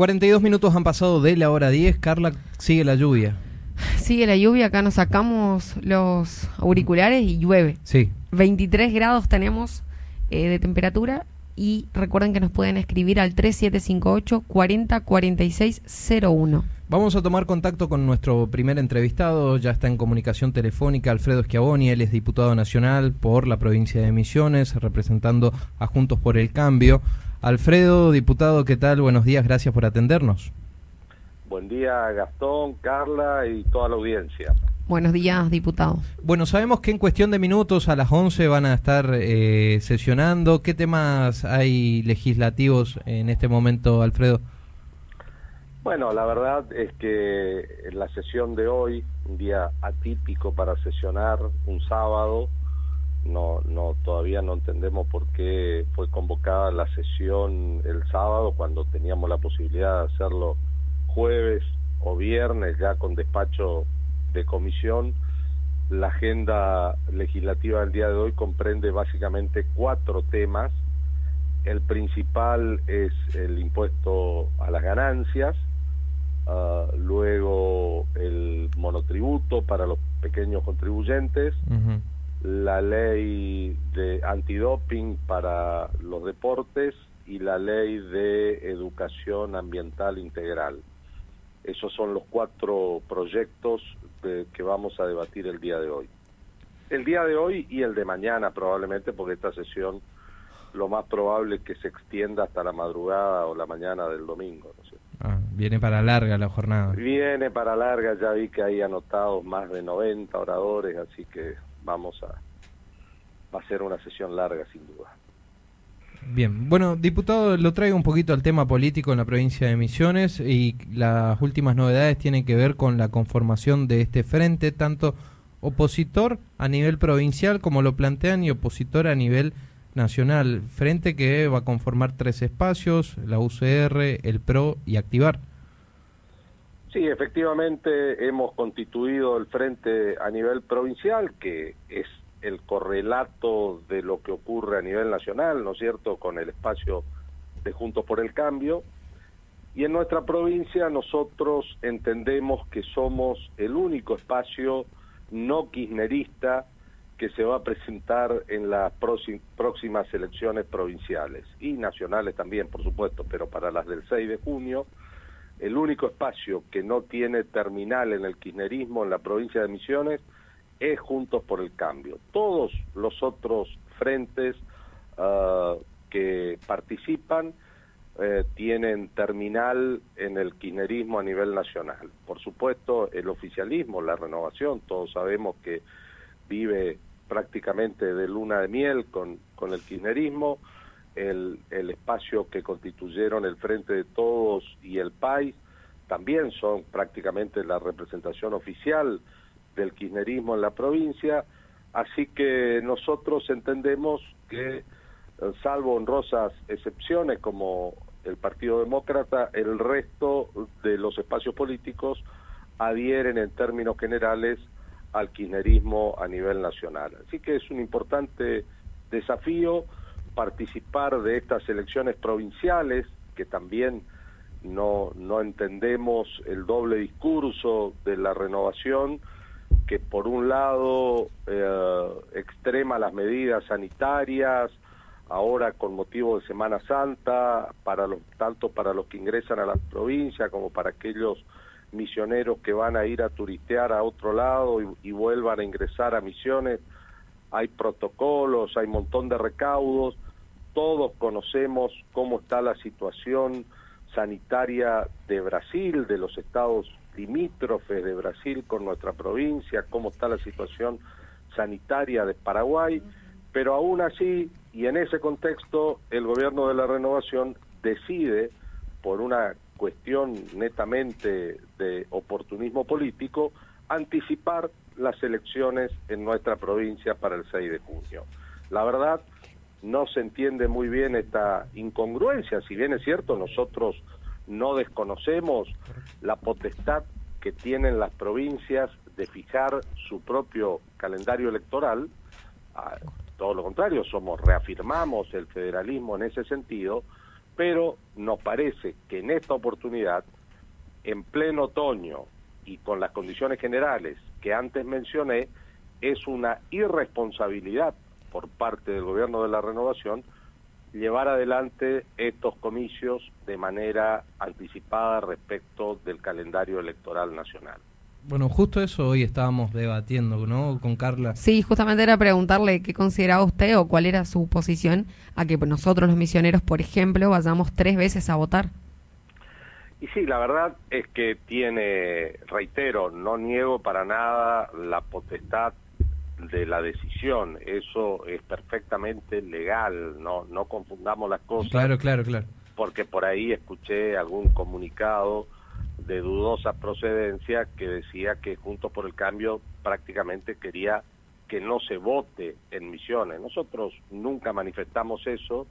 42 minutos han pasado de la hora 10. Carla, sigue la lluvia. Sigue la lluvia, acá nos sacamos los auriculares y llueve. Sí. 23 grados tenemos eh, de temperatura y recuerden que nos pueden escribir al 3758 40 Vamos a tomar contacto con nuestro primer entrevistado, ya está en comunicación telefónica Alfredo Schiavoni, él es diputado nacional por la provincia de Misiones, representando a Juntos por el Cambio. Alfredo, diputado, ¿qué tal? Buenos días, gracias por atendernos. Buen día, Gastón, Carla y toda la audiencia. Buenos días, diputado. Bueno, sabemos que en cuestión de minutos a las 11 van a estar eh, sesionando. ¿Qué temas hay legislativos en este momento, Alfredo? Bueno, la verdad es que la sesión de hoy, un día atípico para sesionar, un sábado, no, no, todavía no entendemos por qué fue convocada la sesión el sábado cuando teníamos la posibilidad de hacerlo jueves o viernes ya con despacho de comisión. La agenda legislativa del día de hoy comprende básicamente cuatro temas. El principal es el impuesto a las ganancias, Ah, luego el monotributo para los pequeños contribuyentes, la ley de antidoping para los deportes y la ley de educación ambiental integral. Esos son los cuatro proyectos que vamos a debatir el día de hoy. El día de hoy y el de mañana probablemente, porque esta sesión lo más probable es que se extienda hasta la madrugada o la mañana del domingo. ¿no Ah, viene para larga la jornada. Viene para larga, ya vi que hay anotados más de 90 oradores, así que vamos a... va a ser una sesión larga sin duda. Bien, bueno, diputado, lo traigo un poquito al tema político en la provincia de Misiones y las últimas novedades tienen que ver con la conformación de este frente, tanto opositor a nivel provincial como lo plantean y opositor a nivel nacional, frente que va a conformar tres espacios, la UCR, el PRO y Activar. Sí, efectivamente hemos constituido el frente a nivel provincial, que es el correlato de lo que ocurre a nivel nacional, ¿no es cierto?, con el espacio de Juntos por el Cambio. Y en nuestra provincia nosotros entendemos que somos el único espacio no kirchnerista que se va a presentar en las próximas elecciones provinciales y nacionales también, por supuesto, pero para las del 6 de junio, el único espacio que no tiene terminal en el kirchnerismo en la provincia de Misiones es Juntos por el Cambio. Todos los otros frentes ah, que participan eh, tienen terminal en el kirchnerismo a nivel nacional. Por supuesto, el oficialismo, la renovación, todos sabemos que vive prácticamente de luna de miel con, con el kirchnerismo, el, el espacio que constituyeron el Frente de Todos y el PAI también son prácticamente la representación oficial del kirchnerismo en la provincia, así que nosotros entendemos que, eh, salvo honrosas excepciones como el Partido Demócrata, el resto de los espacios políticos adhieren en términos generales al kirchnerismo a nivel nacional. Así que es un importante desafío participar de estas elecciones provinciales, que también no, no entendemos el doble discurso de la renovación, que por un lado eh, extrema las medidas sanitarias, ahora con motivo de Semana Santa, para los, tanto para los que ingresan a la provincia como para aquellos misioneros que van a ir a turistear a otro lado y, vuelvan a ingresar a misiones. Hay protocolos, hay un montón de recaudos, todos conocemos cómo está la situación sanitaria de Brasil, de los estados limítrofes de Brasil con nuestra provincia, cómo está la situación sanitaria de Paraguay, pero aún así, y en ese contexto, el gobierno de la renovación decide, por una cuestión netamente de oportunismo político, anticipar las elecciones en nuestra provincia para el 6 de junio. La verdad, no se entiende muy bien esta incongruencia, si bien es cierto, nosotros no desconocemos la potestad que tienen las provincias de fijar su propio calendario electoral, todo lo contrario, somos reafirmamos el federalismo en ese sentido, pero nos parece que en esta oportunidad, en pleno otoño y con las condiciones generales que antes mencioné, es una irresponsabilidad por parte del gobierno de la renovación llevar adelante estos comicios de manera anticipada respecto del calendario electoral nacional. Bueno, justo eso hoy estábamos debatiendo, ¿no? Con Carla. Sí, justamente era preguntarle qué consideraba usted o cuál era su posición a que nosotros los misioneros, por ejemplo, vayamos tres veces a votar. Y sí, la verdad es que tiene, reitero, no niego para nada la potestad de la decisión. Eso es perfectamente legal, no, no confundamos las cosas. Claro, claro, claro. Porque por ahí escuché algún comunicado de dudosa procedencia que decía que Juntos por el Cambio prácticamente quería que no se vote en misiones. Nosotros nunca manifestamos eso,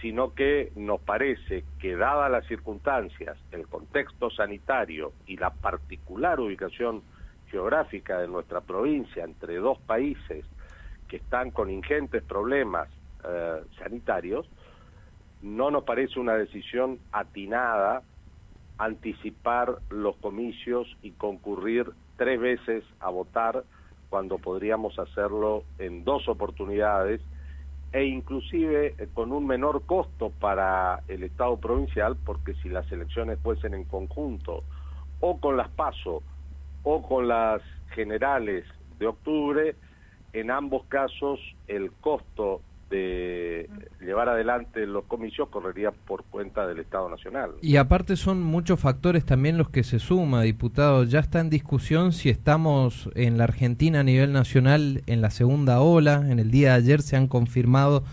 sino que nos parece que dadas las circunstancias, el contexto sanitario y la particular ubicación geográfica de nuestra provincia entre dos países que están con ingentes problemas eh, sanitarios, no nos parece una decisión atinada anticipar los comicios y concurrir tres veces a votar cuando podríamos hacerlo en dos oportunidades e inclusive eh, con un menor costo para el Estado provincial, porque si las elecciones fuesen en conjunto o con las PASO o con las generales de octubre, en ambos casos el costo llevar adelante los comicios correría por cuenta del Estado Nacional. Y aparte son muchos factores también los que se suma, diputado. Ya está en discusión si estamos en la Argentina a nivel nacional en la segunda ola. En el día de ayer se han confirmado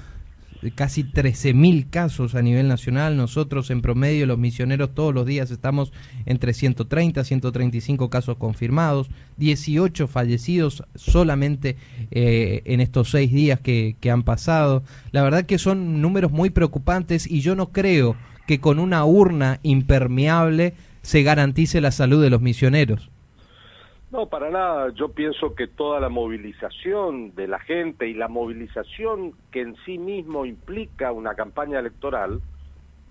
casi 13.000 casos a nivel nacional. Nosotros en promedio, los misioneros, todos los días estamos entre 130 135 casos confirmados, 18 fallecidos solamente eh, en estos seis días que, que han pasado. La verdad que son números muy preocupantes y yo no creo que con una urna impermeable se garantice la salud de los misioneros. No, para nada. Yo pienso que toda la movilización de la gente y la movilización que en sí mismo implica una campaña electoral,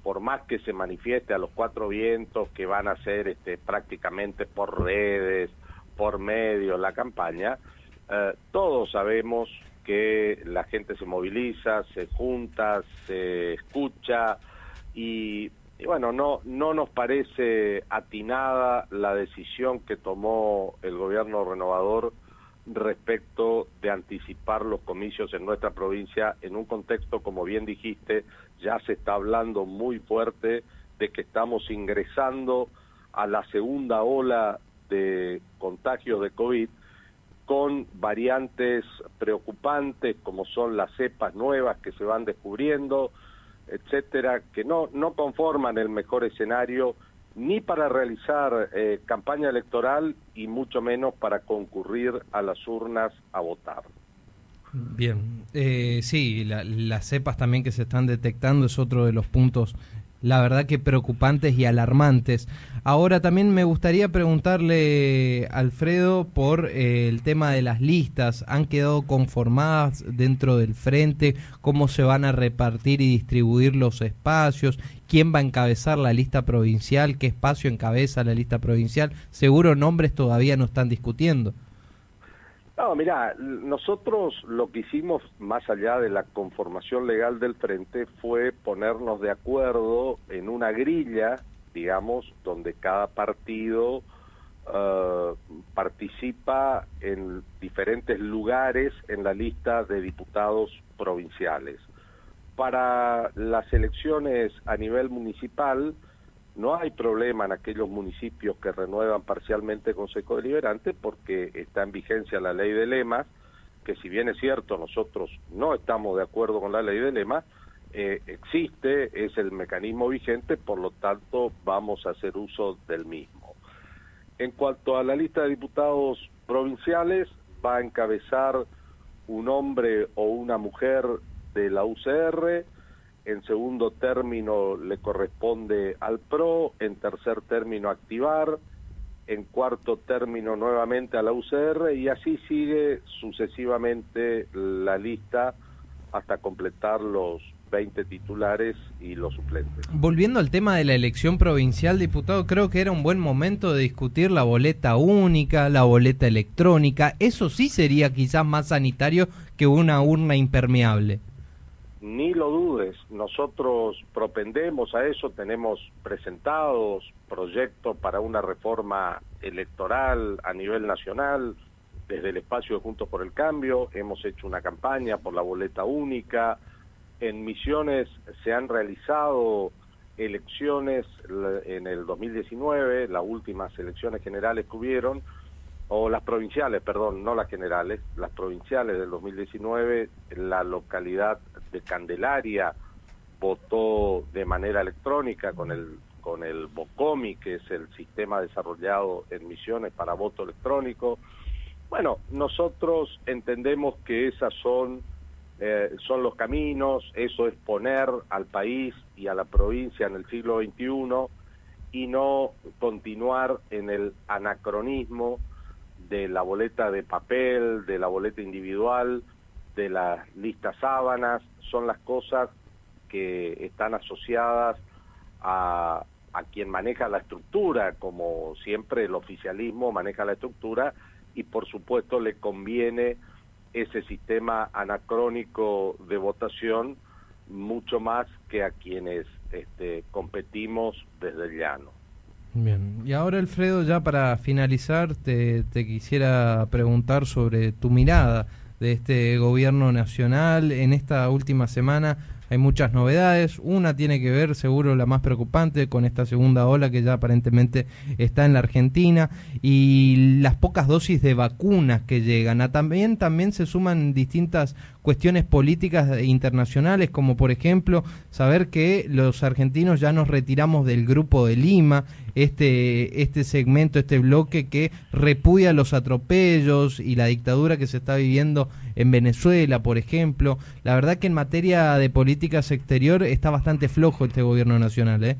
por más que se manifieste a los cuatro vientos que van a ser este, prácticamente por redes, por medios la campaña, eh, todos sabemos que la gente se moviliza, se junta, se escucha y y bueno, no, no nos parece atinada la decisión que tomó el gobierno renovador respecto de anticipar los comicios en nuestra provincia en un contexto, como bien dijiste, ya se está hablando muy fuerte de que estamos ingresando a la segunda ola de contagios de COVID con variantes preocupantes como son las cepas nuevas que se van descubriendo, etcétera, que no, no conforman el mejor escenario ni para realizar eh, campaña electoral y mucho menos para concurrir a las urnas a votar. Bien, eh, sí, las cepas también que se están detectando es otro de los puntos la verdad que preocupantes y alarmantes. Ahora también me gustaría preguntarle, Alfredo, por eh, el tema de las listas. ¿Han quedado conformadas dentro del frente? ¿Cómo se van a repartir y distribuir los espacios? ¿Quién va a encabezar la lista provincial? ¿Qué espacio encabeza la lista provincial? Seguro nombres todavía no están discutiendo. No, mira, nosotros lo que hicimos más allá de la conformación legal del frente fue ponernos de acuerdo en una grilla, digamos, donde cada partido uh, participa en diferentes lugares en la lista de diputados provinciales. Para las elecciones a nivel municipal, no hay problema en aquellos municipios que renuevan parcialmente Consejo Deliberante porque está en vigencia la ley de lemas, que si bien es cierto nosotros no estamos de acuerdo con la ley de lemas, eh, existe, es el mecanismo vigente, por lo tanto vamos a hacer uso del mismo. En cuanto a la lista de diputados provinciales, va a encabezar un hombre o una mujer de la UCR, en segundo término le corresponde al PRO, en tercer término activar, en cuarto término nuevamente a la UCR y así sigue sucesivamente la lista hasta completar los 20 titulares y los suplentes. Volviendo al tema de la elección provincial, diputado, creo que era un buen momento de discutir la boleta única, la boleta electrónica. Eso sí sería quizás más sanitario que una urna impermeable. Ni lo dudes, nosotros propendemos a eso, tenemos presentados proyectos para una reforma electoral a nivel nacional, desde el espacio de Juntos por el Cambio, hemos hecho una campaña por la boleta única, en Misiones se han realizado elecciones en el 2019, las últimas elecciones generales que hubieron, o las provinciales, perdón, no las generales, las provinciales del 2019, la localidad de Candelaria votó de manera electrónica con el con el BOCOMI, que es el sistema desarrollado en Misiones para voto electrónico. Bueno, nosotros entendemos que esas son eh, son los caminos, eso es poner al país y a la provincia en el siglo XXI y no continuar en el anacronismo de la boleta de papel, de la boleta individual, de las listas sábanas, son las cosas que están asociadas a, a quien maneja la estructura, como siempre el oficialismo maneja la estructura y por supuesto le conviene ese sistema anacrónico de votación mucho más que a quienes este, competimos desde el llano. Bien, y ahora Alfredo, ya para finalizar, te, te quisiera preguntar sobre tu mirada de este gobierno nacional en esta última semana hay muchas novedades. Una tiene que ver, seguro la más preocupante, con esta segunda ola que ya aparentemente está en la Argentina y las pocas dosis de vacunas que llegan. También, también se suman distintas cuestiones políticas internacionales, como por ejemplo saber que los argentinos ya nos retiramos del grupo de Lima, este, este segmento, este bloque que repudia los atropellos y la dictadura que se está viviendo en Venezuela, por ejemplo. La verdad que en materia de políticas exterior está bastante flojo este gobierno nacional, ¿eh?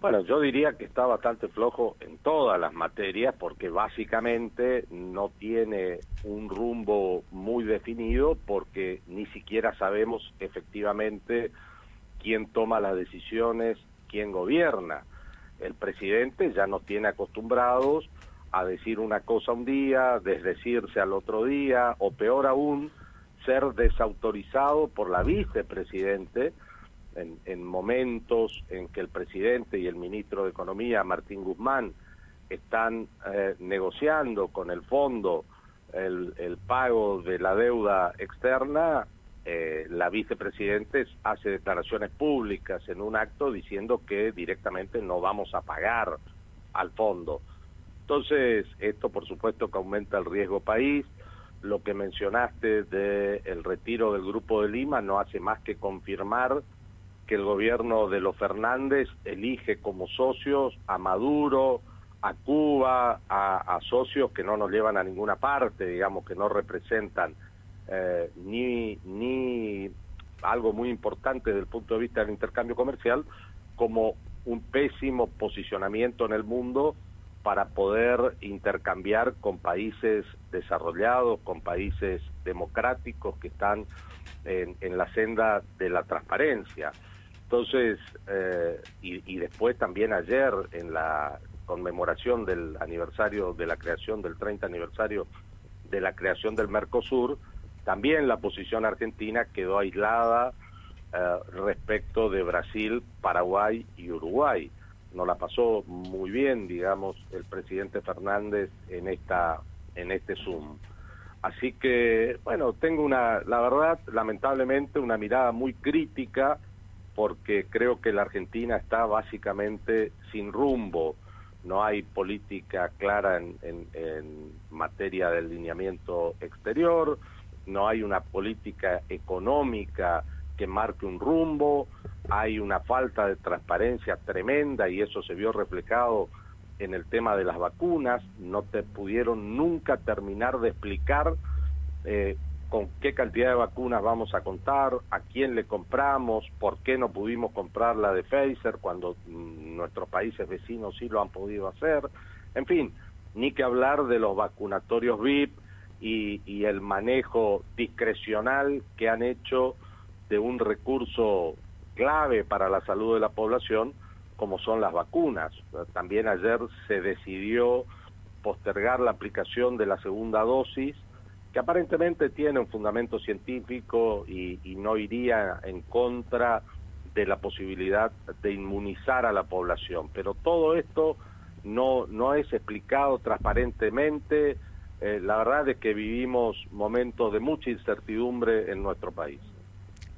Bueno, yo diría que está bastante flojo en todas las materias porque básicamente no tiene un rumbo muy definido porque ni siquiera sabemos efectivamente quién toma las decisiones, quién gobierna. El presidente ya nos tiene acostumbrados a decir una cosa un día, desdecirse al otro día o peor aún, ser desautorizado por la vicepresidente en, momentos en que el presidente y el ministro de Economía, Martín Guzmán, están eh, negociando con el fondo el, pago de la deuda externa, eh, la vicepresidente hace declaraciones públicas en un acto diciendo que directamente no vamos a pagar al fondo. Entonces, esto por supuesto que aumenta el riesgo país. Lo que mencionaste del el retiro del Grupo de Lima no hace más que confirmar que el gobierno de los Fernández elige como socios a Maduro, a Cuba, a, socios que no nos llevan a ninguna parte, digamos, que no representan eh, ni, ni algo muy importante desde el punto de vista del intercambio comercial, como un pésimo posicionamiento en el mundo para poder intercambiar con países desarrollados, con países democráticos que están en, en la senda de la transparencia. Entonces, eh, y, después también ayer en la conmemoración del aniversario de la creación, del 30 aniversario de la creación del Mercosur, también la posición argentina quedó aislada eh, respecto de Brasil, Paraguay y Uruguay. No la pasó muy bien, digamos, el presidente Fernández en esta en este Zoom. Así que, bueno, tengo una, la verdad, lamentablemente, una mirada muy crítica porque creo que la Argentina está básicamente sin rumbo. No hay política clara en, materia de alineamiento exterior, no hay una política económica que marque un rumbo, hay una falta de transparencia tremenda y eso se vio reflejado en el tema de las vacunas, no te pudieron nunca terminar de explicar eh, con qué cantidad de vacunas vamos a contar, a quién le compramos, por qué no pudimos comprar la de Pfizer cuando mm, nuestros países vecinos sí lo han podido hacer. En fin, ni que hablar de los vacunatorios VIP y, y el manejo discrecional que han hecho de un recurso clave para la salud de la población como son las vacunas. También ayer se decidió postergar la aplicación de la segunda dosis, que aparentemente tiene un fundamento científico y, no iría en contra de la posibilidad de inmunizar a la población. Pero todo esto no, no es explicado transparentemente. Eh, la verdad es que vivimos momentos de mucha incertidumbre en nuestro país.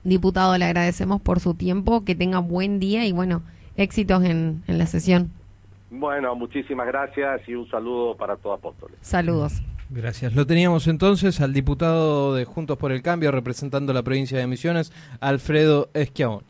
Diputado, le agradecemos por su tiempo, que tenga buen día y bueno, éxitos en, en la sesión. Bueno, muchísimas gracias y un saludo para todos Apóstoles. Saludos. Gracias. Lo teníamos entonces al diputado de Juntos por el Cambio representando la provincia de Misiones, Alfredo Esquiabón.